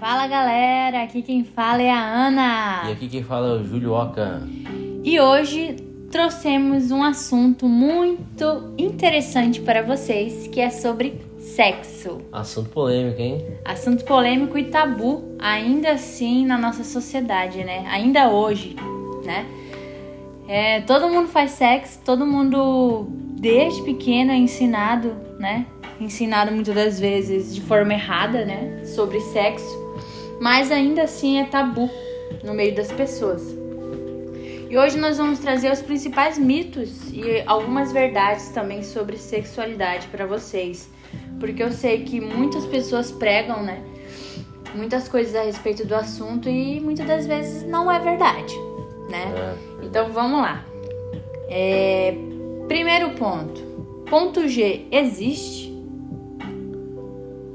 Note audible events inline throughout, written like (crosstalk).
Fala galera, aqui quem fala é a Ana. E aqui quem fala é o Júlio Oca. E hoje trouxemos um assunto muito interessante para vocês, que é sobre sexo. Assunto polêmico, hein? Assunto polêmico e tabu, ainda assim na nossa sociedade, né? Ainda hoje, né? É, todo mundo faz sexo, todo mundo desde pequeno é ensinado, né? Ensinado muitas das vezes de forma errada, né? Sobre sexo, mas ainda assim é tabu no meio das pessoas. E hoje nós vamos trazer os principais mitos e algumas verdades também sobre sexualidade para vocês, porque eu sei que muitas pessoas pregam, né? Muitas coisas a respeito do assunto e muitas das vezes não é verdade né? É. Então vamos lá. É, primeiro ponto. Ponto G existe?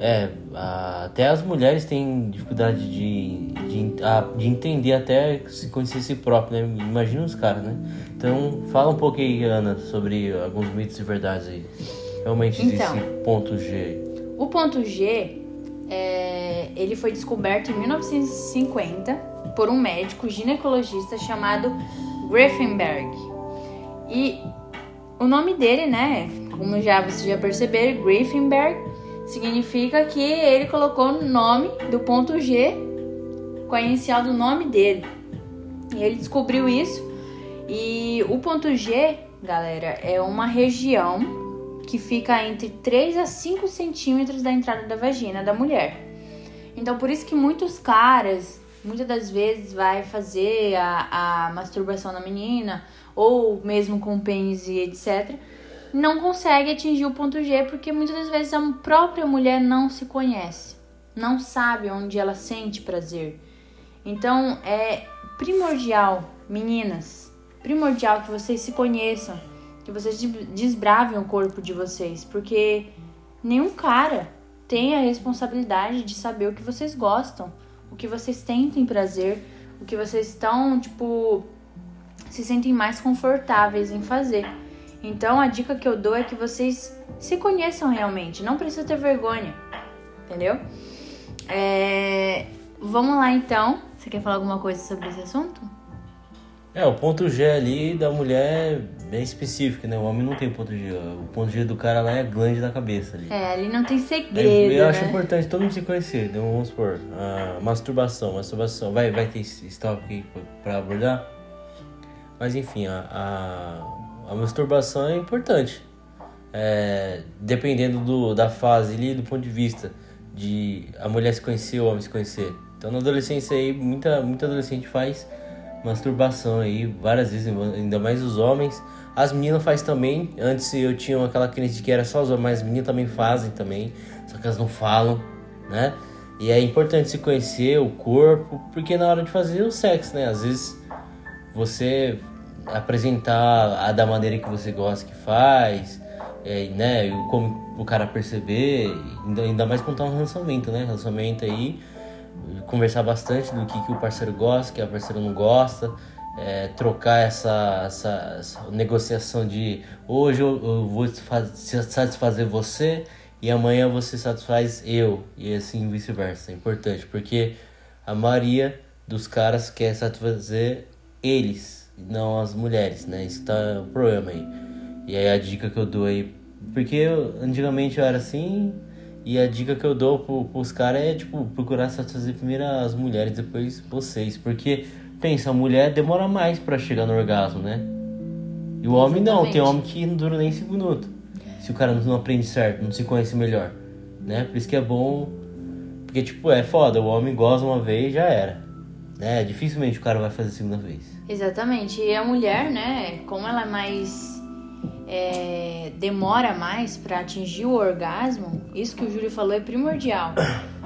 É, até as mulheres têm dificuldade de, de, de entender até se conhecer si próprio, né? Imagina os caras, né? Então, fala um pouco aí, Ana, sobre alguns mitos e verdades aí. Realmente então, ponto G. O ponto G, é, ele foi descoberto em 1950 por um médico ginecologista chamado Griffenberg. E o nome dele, né, como já vocês já perceberam, Griffenberg, significa que ele colocou o nome do ponto G com a inicial do nome dele. E ele descobriu isso. E o ponto G, galera, é uma região que fica entre 3 a 5 centímetros da entrada da vagina da mulher. Então, por isso que muitos caras muitas das vezes vai fazer a, a masturbação na menina, ou mesmo com pênis e etc., não consegue atingir o ponto G porque muitas das vezes a própria mulher não se conhece, não sabe onde ela sente prazer. Então é primordial, meninas, primordial que vocês se conheçam, que vocês desbravem o corpo de vocês, porque nenhum cara tem a responsabilidade de saber o que vocês gostam o que vocês sentem prazer, o que vocês estão, tipo, se sentem mais confortáveis em fazer. Então a dica que eu dou é que vocês se conheçam realmente, não precisa ter vergonha, entendeu? É... Vamos lá então. Você quer falar alguma coisa sobre esse assunto? É, o ponto G ali da mulher é bem específico, né? O homem não tem ponto G. O ponto G do cara lá é a glande da cabeça ali. É, ali não tem segredo. Eu, eu acho né? importante todo mundo se conhecer. Então, vamos supor, a masturbação. Masturbação. Vai, vai ter esse tópico aqui pra abordar? Mas enfim, a, a, a masturbação é importante. É, dependendo do, da fase ali, do ponto de vista de a mulher se conhecer, o homem se conhecer. Então na adolescência aí, muita, muita adolescente faz masturbação aí várias vezes, ainda mais os homens. As meninas fazem também. Antes eu tinha aquela crença de que era só os homens, mas as meninas também fazem também. Só que elas não falam, né? E é importante se conhecer o corpo, porque na hora de fazer o sexo, né? Às vezes você apresentar a da maneira que você gosta que faz, é, né? Como o cara perceber, ainda, ainda mais quando tá um relacionamento, né? Relacionamento aí conversar bastante do que, que o parceiro gosta, que a parceira não gosta, é, trocar essa, essa, essa, negociação de hoje eu, eu vou satisfazer você e amanhã você satisfaz eu, e assim vice-versa. É importante, porque a maioria dos caras quer satisfazer eles, não as mulheres, né? Isso tá o problema aí. E aí a dica que eu dou aí, porque eu, antigamente eu era assim, e a dica que eu dou pro, pros caras é, tipo, procurar satisfazer primeiro as mulheres, depois vocês. Porque, pensa, a mulher demora mais para chegar no orgasmo, né? E o homem não, tem homem que não dura nem 5 minutos. Se o cara não aprende certo, não se conhece melhor. Né? Por isso que é bom. Porque, tipo, é foda, o homem goza uma vez já era. Né? Dificilmente o cara vai fazer a segunda vez. Exatamente. E a mulher, né, como ela é mais é, demora mais para atingir o orgasmo, isso que o Júlio falou é primordial.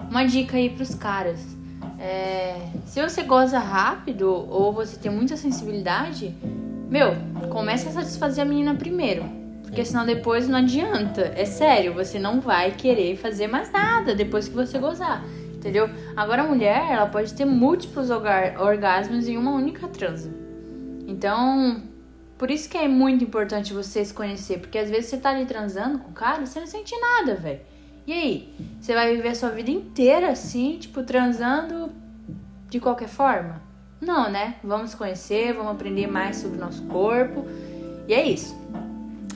Uma dica aí pros caras. É, se você goza rápido ou você tem muita sensibilidade, meu, comece a satisfazer a menina primeiro. Porque senão depois não adianta. É sério, você não vai querer fazer mais nada depois que você gozar. Entendeu? Agora a mulher, ela pode ter múltiplos orgasmos em uma única transa. Então, por isso que é muito importante você se conhecer, porque às vezes você tá ali transando com o cara você não sente nada, velho. E aí? Você vai viver a sua vida inteira assim, tipo, transando de qualquer forma? Não, né? Vamos conhecer, vamos aprender mais sobre o nosso corpo. E é isso.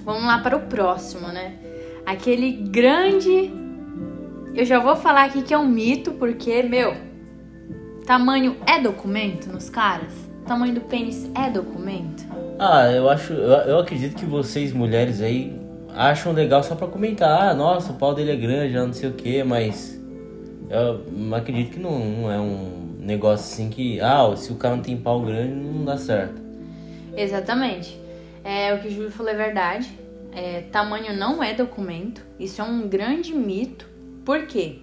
Vamos lá para o próximo, né? Aquele grande. Eu já vou falar aqui que é um mito, porque, meu, tamanho é documento nos caras? Tamanho do pênis é documento? Ah, eu acho. Eu, eu acredito que vocês, mulheres aí, acham legal só pra comentar. Ah, nossa, o pau dele é grande, não sei o que, mas. Eu acredito que não, não é um negócio assim que. Ah, se o cara não tem pau grande, não dá certo. Exatamente. É, o que o Júlio falou é verdade. É, tamanho não é documento. Isso é um grande mito. Por quê?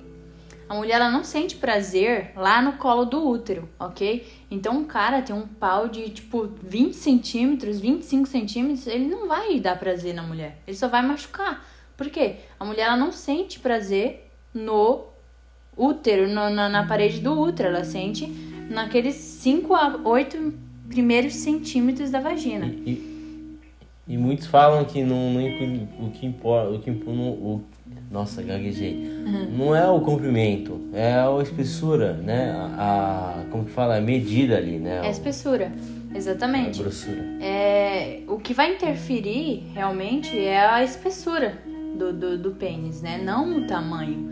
A mulher ela não sente prazer lá no colo do útero, ok? Então um cara tem um pau de tipo 20 centímetros, 25 centímetros, ele não vai dar prazer na mulher. Ele só vai machucar. Por quê? A mulher ela não sente prazer no útero, no, na, na parede do útero. Ela sente naqueles 5 a 8 primeiros centímetros da vagina. E, e muitos falam que não, não o que importa, o que o, nossa, gaguejei. Uhum. Não é o comprimento, é a espessura, né? A, a como que fala? A medida ali, né? É a espessura, exatamente. A grossura. É, o que vai interferir realmente é a espessura do, do, do pênis, né? Não o tamanho.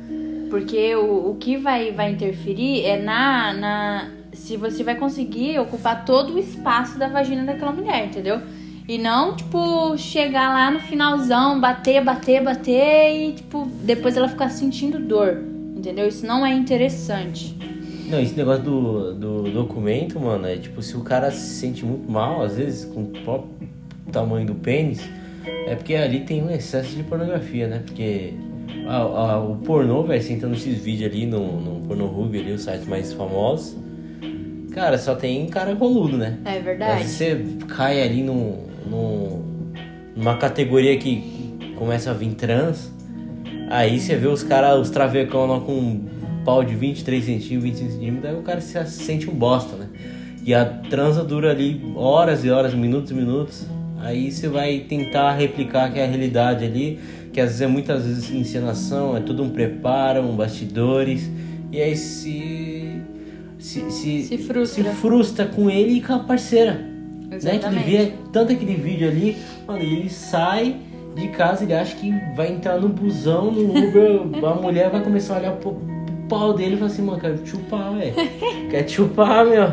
Porque o, o que vai, vai interferir é na, na. Se você vai conseguir ocupar todo o espaço da vagina daquela mulher, entendeu? E não, tipo, chegar lá no finalzão, bater, bater, bater e, tipo, depois ela ficar sentindo dor. Entendeu? Isso não é interessante. Não, esse negócio do, do documento, mano, é tipo, se o cara se sente muito mal, às vezes, com o próprio tamanho do pênis, é porque ali tem um excesso de pornografia, né? Porque a, a, o pornô, velho, você entra nesses vídeos ali no, no Pornhub, ali, os sites mais famosos, cara, só tem cara roludo, né? É verdade. Mas você cai ali no, no, numa categoria que começa a vir trans, aí você vê os caras, os travecão lá com um pau de 23 centímetros, 25 centímetros, aí o cara se sente um bosta, né? E a transa dura ali horas e horas, minutos e minutos. Aí você vai tentar replicar que é a realidade ali, que às vezes é muitas vezes encenação, é tudo um preparo, um bastidores, e aí se se, se, se, frustra. se frustra com ele e com a parceira. Né? Que ele vê tanto aquele vídeo ali, mano, ele sai de casa, ele acha que vai entrar no busão, no Uber, (laughs) a mulher vai começar a olhar pro, pro pau dele e fala assim, mano, quero chupar, velho. Quer chupar, meu.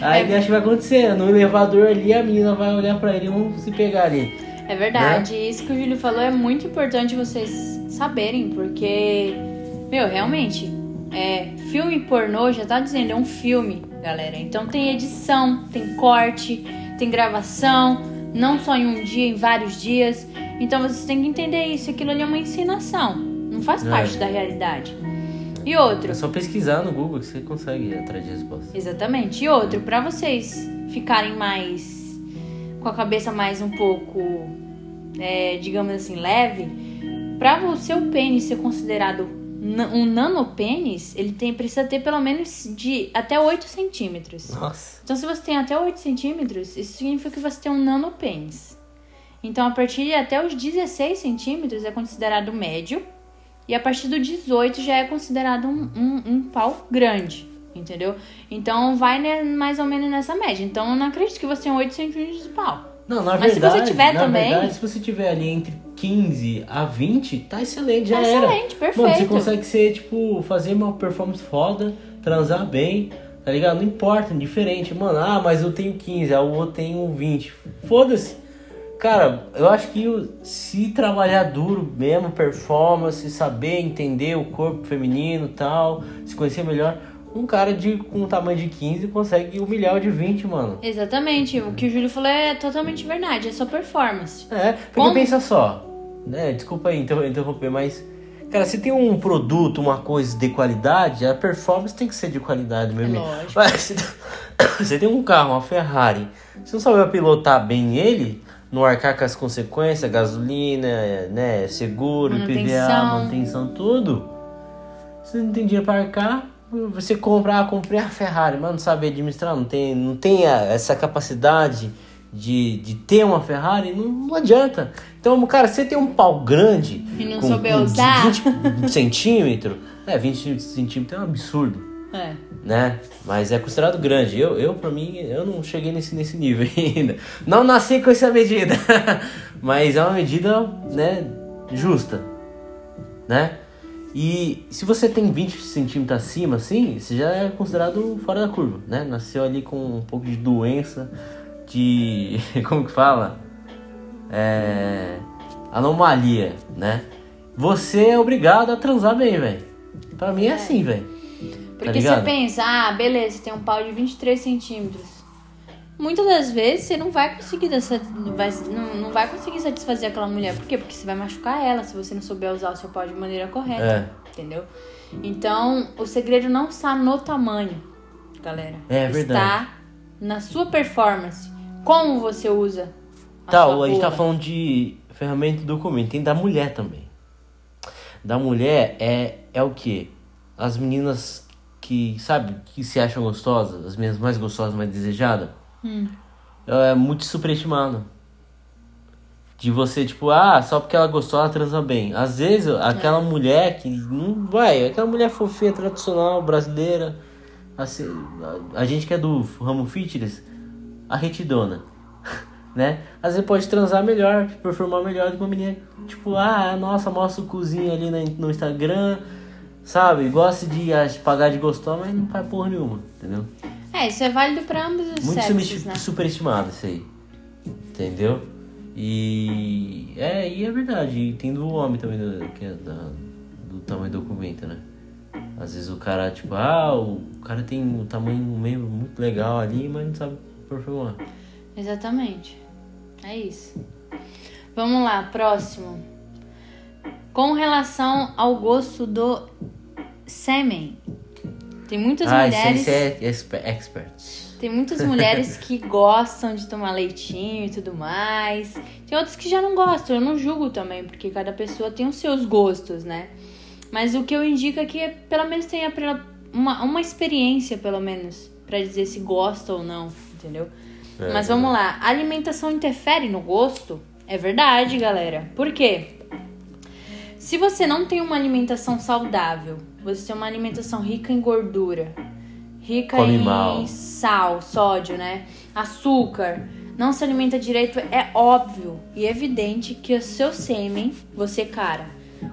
Aí é. ele acha que vai acontecer. No elevador ali, a menina vai olhar pra ele e vão se pegar ali. É verdade, né? isso que o Júlio falou é muito importante vocês saberem, porque, meu, realmente, é, filme pornô já tá dizendo, é um filme, galera. Então tem edição, tem corte, tem gravação, não só em um dia, em vários dias. Então vocês têm que entender isso. Aquilo ali é uma encenação, não faz é. parte da realidade. E outro. É só pesquisar no Google que você consegue ir atrás de resposta. Exatamente. E outro, para vocês ficarem mais. com a cabeça mais um pouco, é, digamos assim, leve, para o seu pênis ser considerado um nanopênis, ele tem, precisa ter pelo menos de até 8 centímetros. Nossa. Então, se você tem até 8 centímetros, isso significa que você tem um nanopênis. Então, a partir de até os 16 centímetros é considerado médio. E a partir do 18 já é considerado um, um, um pau grande. Entendeu? Então, vai né, mais ou menos nessa média. Então, eu não acredito que você tem 8 centímetros de pau. Não, na Mas verdade, se você tiver também. Verdade, se você tiver ali entre 15 a 20, tá excelente, já tá era. Excelente, perfeito. Mano, você consegue ser, tipo, fazer uma performance foda, transar bem, tá ligado? Não importa, indiferente. Mano, ah, mas eu tenho 15, a outro tenho 20. Foda-se. Cara, eu acho que se trabalhar duro mesmo, performance, saber entender o corpo feminino e tal, se conhecer melhor, um cara de, com um tamanho de 15 consegue humilhar o de 20, mano. Exatamente. O que o Júlio falou é totalmente verdade. É só performance. É, porque Como... pensa só. Né, desculpa aí interromper, mas. Cara, se tem um produto, uma coisa de qualidade, a performance tem que ser de qualidade. É lógico. Mas, você (coughs) tem um carro, uma Ferrari, você não sabe pilotar bem ele, não arcar com as consequências, gasolina, né, seguro, manutenção. PVA, manutenção, tudo. Você não tem dinheiro para arcar, você comprar, comprei a Ferrari, mas não sabe administrar, não tem, não tem essa capacidade de, de ter uma Ferrari, não, não adianta. Então, cara, você tem um pau grande. E não com, souber usar. 20 centímetros. É, 20 centímetros é um absurdo É. né? Mas é considerado grande. Eu, eu para mim, eu não cheguei nesse, nesse nível (laughs) ainda. Não nasci com essa medida. (laughs) Mas é uma medida, né, justa, né? E se você tem 20 centímetros acima, assim, você já é considerado fora da curva, né? Nasceu ali com um pouco de doença, de... (laughs) como que fala? É... Anomalia, né? Você é obrigado a transar bem, velho. Pra mim é, assim, velho. Porque você ligado? pensa, ah, beleza, você tem um pau de 23 centímetros. Muitas das vezes você não vai conseguir dessa, vai, não, não vai conseguir satisfazer aquela mulher. Por quê? Porque você vai machucar ela se você não souber usar o seu pau de maneira correta. É. Entendeu? Então, o segredo não está no tamanho, galera. É verdade. Está na sua performance. Como você usa. A Tá, a gente tá falando de ferramenta e documento. Tem da mulher também. Da mulher é, é o quê? As meninas que, sabe, que se acham gostosas, as meninas mais gostosas, mais desejadas, Hum. é muito superestimado. De você, tipo, ah, só porque ela gostou, ela transa bem. Às vezes, aquela mulher que não vai, aquela mulher fofinha, tradicional, brasileira, assim, a, a gente que é do ramo fitness, a retidona, (laughs) né? Às vezes pode transar melhor, performar melhor do que uma menina, tipo, ah, nossa, mostra o cozinho ali na- no Instagram, sabe? Gosta de ah, pagar de gostosa, mas não faz porra nenhuma, entendeu? É, isso é válido pra ambos os Muito sexos, né? superestimado isso aí. Entendeu? E é, e é verdade. E tem do homem também, do, que é da- do tamanho do documento, né? Às vezes o cara, tipo, ah, o cara tem um tamanho um membro muito legal ali, mas não sabe performar. Exatamente. É isso. Vamos lá, próximo. Com relação ao gosto do sêmen. Tem muitas ah, mulheres. isso é exper- expert. Tem muitas mulheres (laughs) que gostam de tomar leitinho e tudo mais. Tem outras que já não gostam. Eu não julgo também, porque cada pessoa tem os seus gostos, né? Mas o que eu indico é que pelo menos tenha uma, uma experiência, pelo menos, pra dizer se gosta ou não, entendeu? É, Mas vamos lá. A alimentação interfere no gosto? É verdade, galera. Por quê? Se você não tem uma alimentação saudável, você tem uma alimentação rica em gordura, rica Come em mal. sal, sódio, né? Açúcar, não se alimenta direito, é óbvio e evidente que o seu sêmen, você, cara,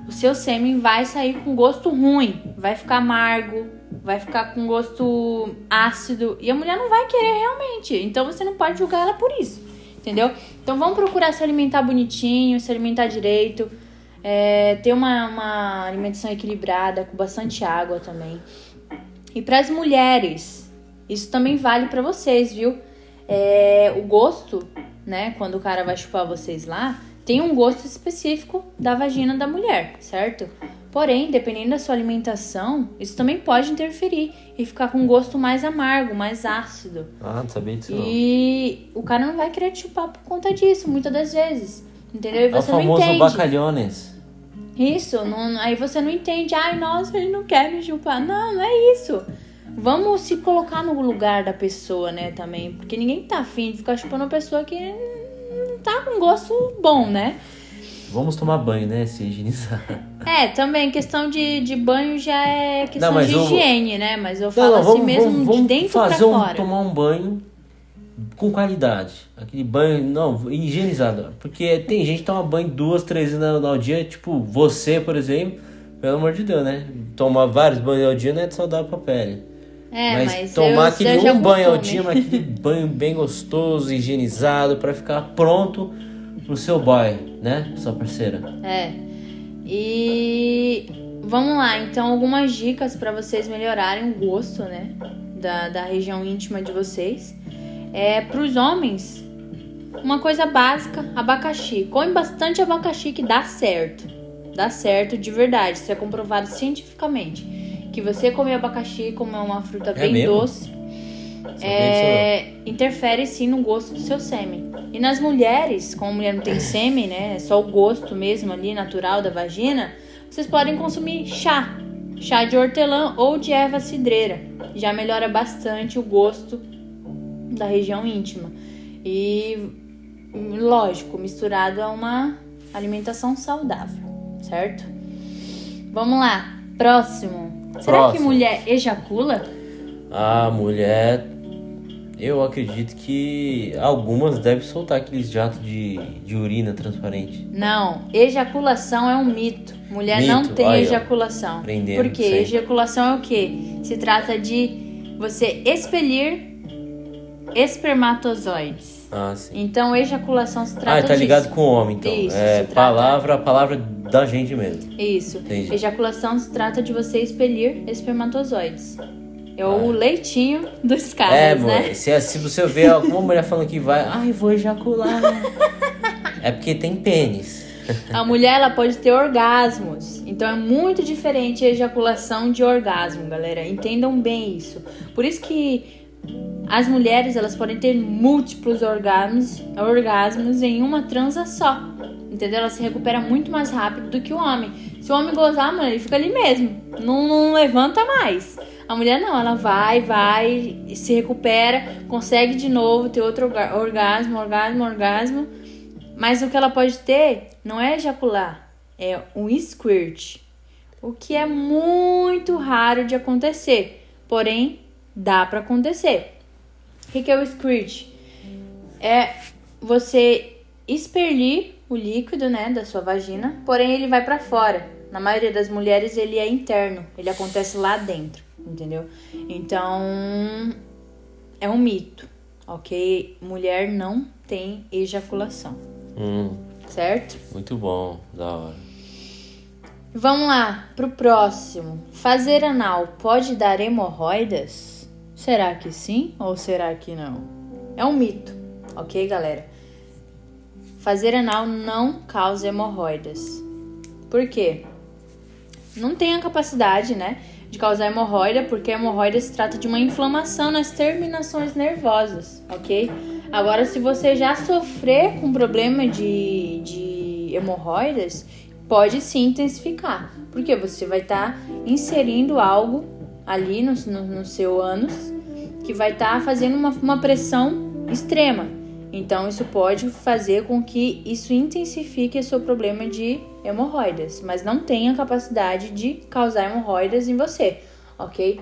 o seu sêmen vai sair com gosto ruim, vai ficar amargo, vai ficar com gosto ácido e a mulher não vai querer realmente. Então você não pode julgar ela por isso, entendeu? Então vamos procurar se alimentar bonitinho, se alimentar direito, é, ter uma, uma alimentação equilibrada, com bastante água também. E para as mulheres, isso também vale para vocês, viu? É, o gosto, né? Quando o cara vai chupar vocês lá, tem um gosto específico da vagina da mulher, certo? Porém, dependendo da sua alimentação, isso também pode interferir e ficar com um gosto mais amargo, mais ácido. Ah, não sabia disso. E o cara não vai querer te chupar por conta disso, muitas das vezes. Entendeu? E É o você não famoso entende. bacalhones. Isso, não- aí você não entende. Ai, nossa, ele não quer me chupar. Não, não é isso. Vamos se colocar no lugar da pessoa, né, também. Porque ninguém tá afim de ficar chupando uma pessoa que não tá com gosto bom, né? Vamos tomar banho, né? Se higienizar. É, também, questão de, de banho já é questão Não, de eu- higiene, né? Mas eu falo assim mesmo de dentro fazer pra um, fora. tomar um banho com qualidade. Aquele banho, não, higienizado. Porque tem gente que toma banho duas, três vezes ao dia. Tipo, você, por exemplo, pelo amor de Deus, né? Tomar vários banhos ao dia não é saudável pra pele. É, mas, mas, tomar aquele um banho ao dia, mas aquele (laughs) banho bem gostoso, higienizado, pra ficar pronto pro seu boy, né? Sua parceira. É. E vamos lá, então algumas dicas para vocês melhorarem o gosto, né, da, da região íntima de vocês. É para os homens, uma coisa básica, abacaxi. Come bastante abacaxi que dá certo. Dá certo de verdade, isso é comprovado cientificamente. Que você comer abacaxi como é uma fruta bem mesmo? doce, disso é, interfere sim no gosto do seu sêmen. E nas mulheres, como a mulher não tem sêmen, né? É só o gosto mesmo ali, natural da vagina, vocês podem consumir chá. Chá de hortelã ou de erva cidreira. Já melhora bastante o gosto da região íntima. E, lógico, misturado a uma alimentação saudável, certo? Vamos lá, próximo. Será que Próximo. mulher ejacula? A mulher, eu acredito que algumas devem soltar aqueles jatos de, de urina transparente. Não, ejaculação é um mito. Mulher não Mito, tem aí, ó. ejaculação. Aprendendo Por quê? sempre. Ejaculação é o quê? Se trata de você expelir espermatozoides. Ah, sim. Então, ejaculação se trata Ah, tá disso. ligado com o homem, então. Isso, é palavra, a palavra da gente mesmo. Isso. Entendi. Ejaculação se trata de você expelir espermatozoides. É o Ah. leitinho dos é, caras, mano, né? se, se você vê alguma mulher falando que vai, ai, vou ejacular. é porque tem pênis. A mulher ela pode ter orgasmos. Então é muito diferente a ejaculação de orgasmo, galera. Entendam bem isso. Por isso que as mulheres elas podem ter múltiplos orgasmos, orgasmos em uma transa só. Entendeu? Ela se recupera muito mais rápido do que o homem. Se o homem gozar, mano, ele fica ali mesmo. Não, não levanta mais. A mulher não, ela vai, vai, se recupera, consegue de novo ter outro orga- orgasmo, orgasmo, orgasmo. Mas o que ela pode ter não é ejacular, é um squirt. O que é muito raro de acontecer. Porém, dá pra acontecer. O que que é o squirt? É você expelir o líquido, né, da sua vagina, porém ele vai pra fora. Na maioria das mulheres ele é interno, ele acontece lá dentro, entendeu? Então, é um mito, ok? Mulher não tem ejaculação, Hum, certo? muito bom, da hora. Vamos lá, pro próximo. Fazer anal pode dar hemorroidas? Será que sim ou será que não? É um mito, ok, galera? Fazer anal não causa hemorroidas. Por quê? Não tem a capacidade, né, de causar hemorroida, porque a hemorroida se trata de uma inflamação nas terminações nervosas, ok? Agora, se você já sofrer com problema de, de hemorroidas, pode sim intensificar, porque você vai estar inserindo algo ali no, no, no seu ânus que vai estar fazendo uma, uma pressão extrema. Então, isso pode fazer com que isso intensifique o seu problema de hemorroidas, mas não tem a capacidade de causar hemorroidas em você, ok?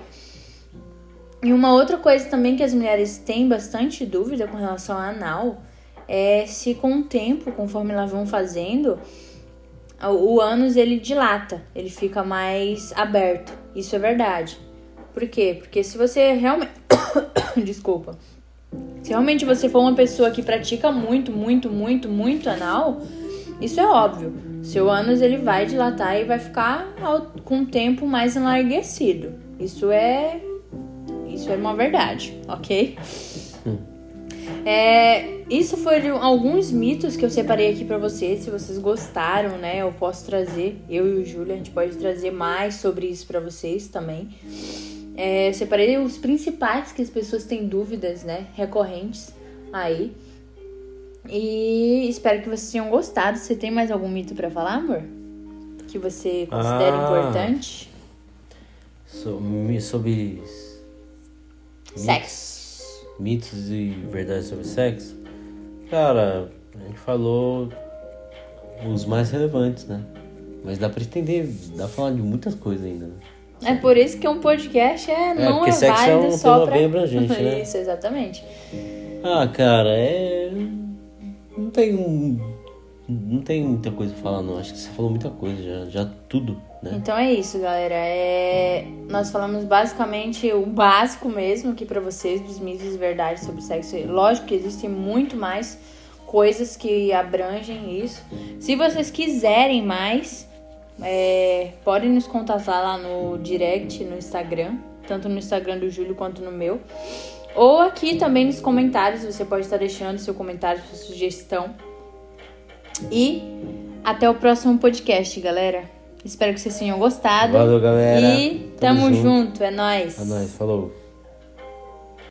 E uma outra coisa também que as mulheres têm bastante dúvida com relação ao anal é se com o tempo, conforme elas vão fazendo, o ânus ele dilata, ele fica mais aberto. Isso é verdade. Por quê? Porque se você realmente. (coughs) Desculpa. Se realmente você for uma pessoa que pratica muito, muito, muito, muito anal, isso é óbvio. Seu ânus ele vai dilatar e vai ficar ao- com o tempo mais enlarguecido. Isso é. Isso é uma verdade, ok? É, isso foram alguns mitos que eu separei aqui pra vocês. Se vocês gostaram, né, eu posso trazer. Eu e o Júlio, a gente pode trazer mais sobre isso pra vocês também. É, separei os principais que as pessoas têm dúvidas, né, recorrentes aí. E espero que vocês tenham gostado. Você tem mais algum mito pra falar, amor? Que você considera Ah. importante? So- mi- sobre. Sexo. Mitos e verdades sobre sexo. Cara, a gente falou os mais relevantes, né? Mas dá pra entender, dá pra falar de muitas coisas ainda, né? É por isso que um podcast é, não porque é é válido um só pra... bem abrangente, (laughs) né? Isso, exatamente. Ah, cara, é. Não tem. um- Não tem muita coisa pra falar, não. Acho que você falou muita coisa já, já tudo, né? Então é isso, galera. É... Nós falamos basicamente o básico mesmo aqui pra vocês dos mitos e verdades sobre sexo. Lógico que existem muito mais coisas que abrangem isso. Se vocês quiserem mais, é, podem nos contatar lá no direct, no Instagram, tanto no Instagram do Júlio quanto no meu. Ou aqui também nos comentários, você pode estar deixando seu comentário, sua sugestão. E até o próximo podcast, galera. Espero que vocês tenham gostado. Valeu, galera. E tamo, Tamo junto. junto. é nóis. É nóis, falou.